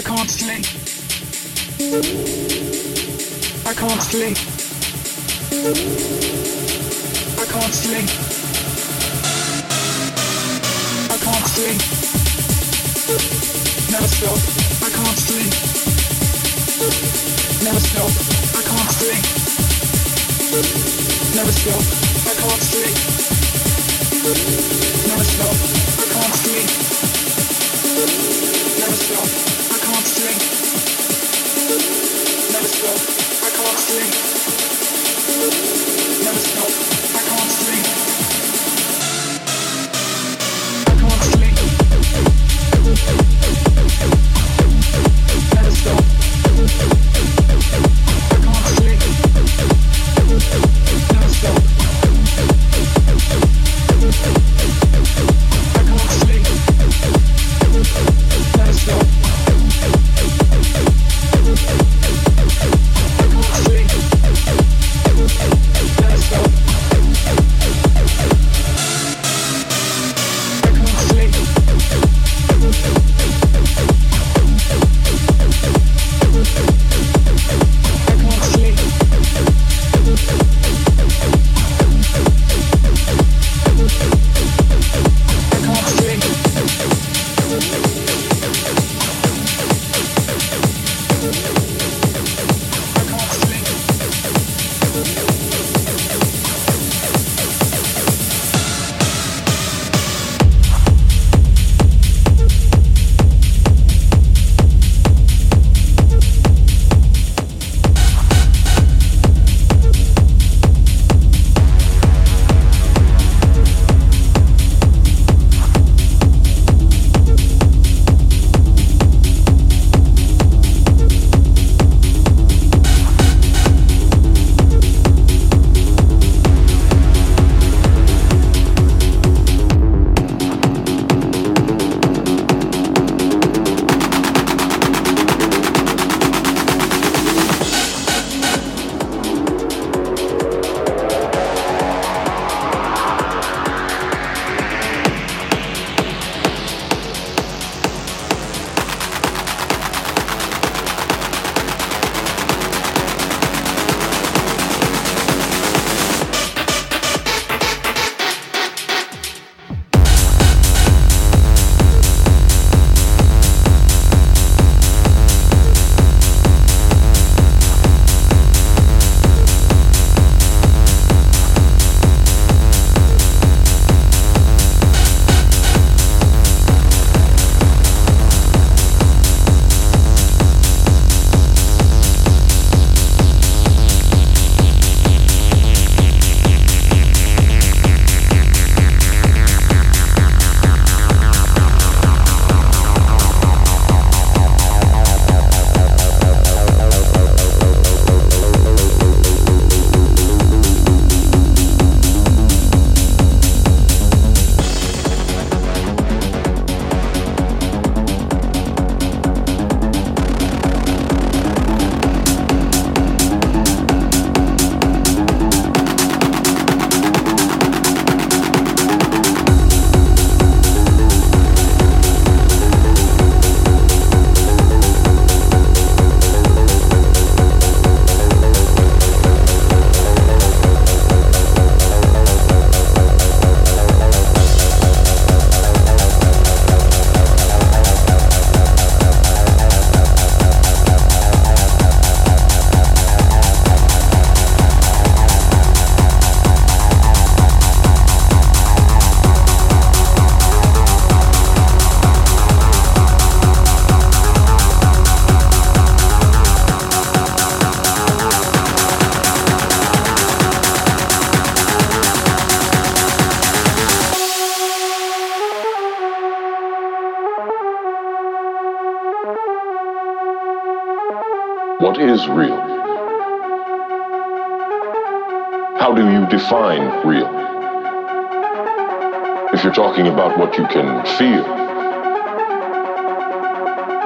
I can't sleep. I can't sleep. I can't sleep. I can't sleep. Never stop. I can't sleep. Never stop. I can't sleep. Never stop. I can't sleep. Never stop. I can't sleep. Never stop. Never stop. I can't sleep. Never stop. Real? If you're talking about what you can feel,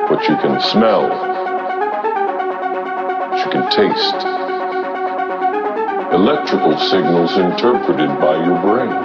what you can smell, what you can taste, electrical signals interpreted by your brain.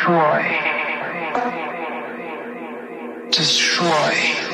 Destroy. Destroy.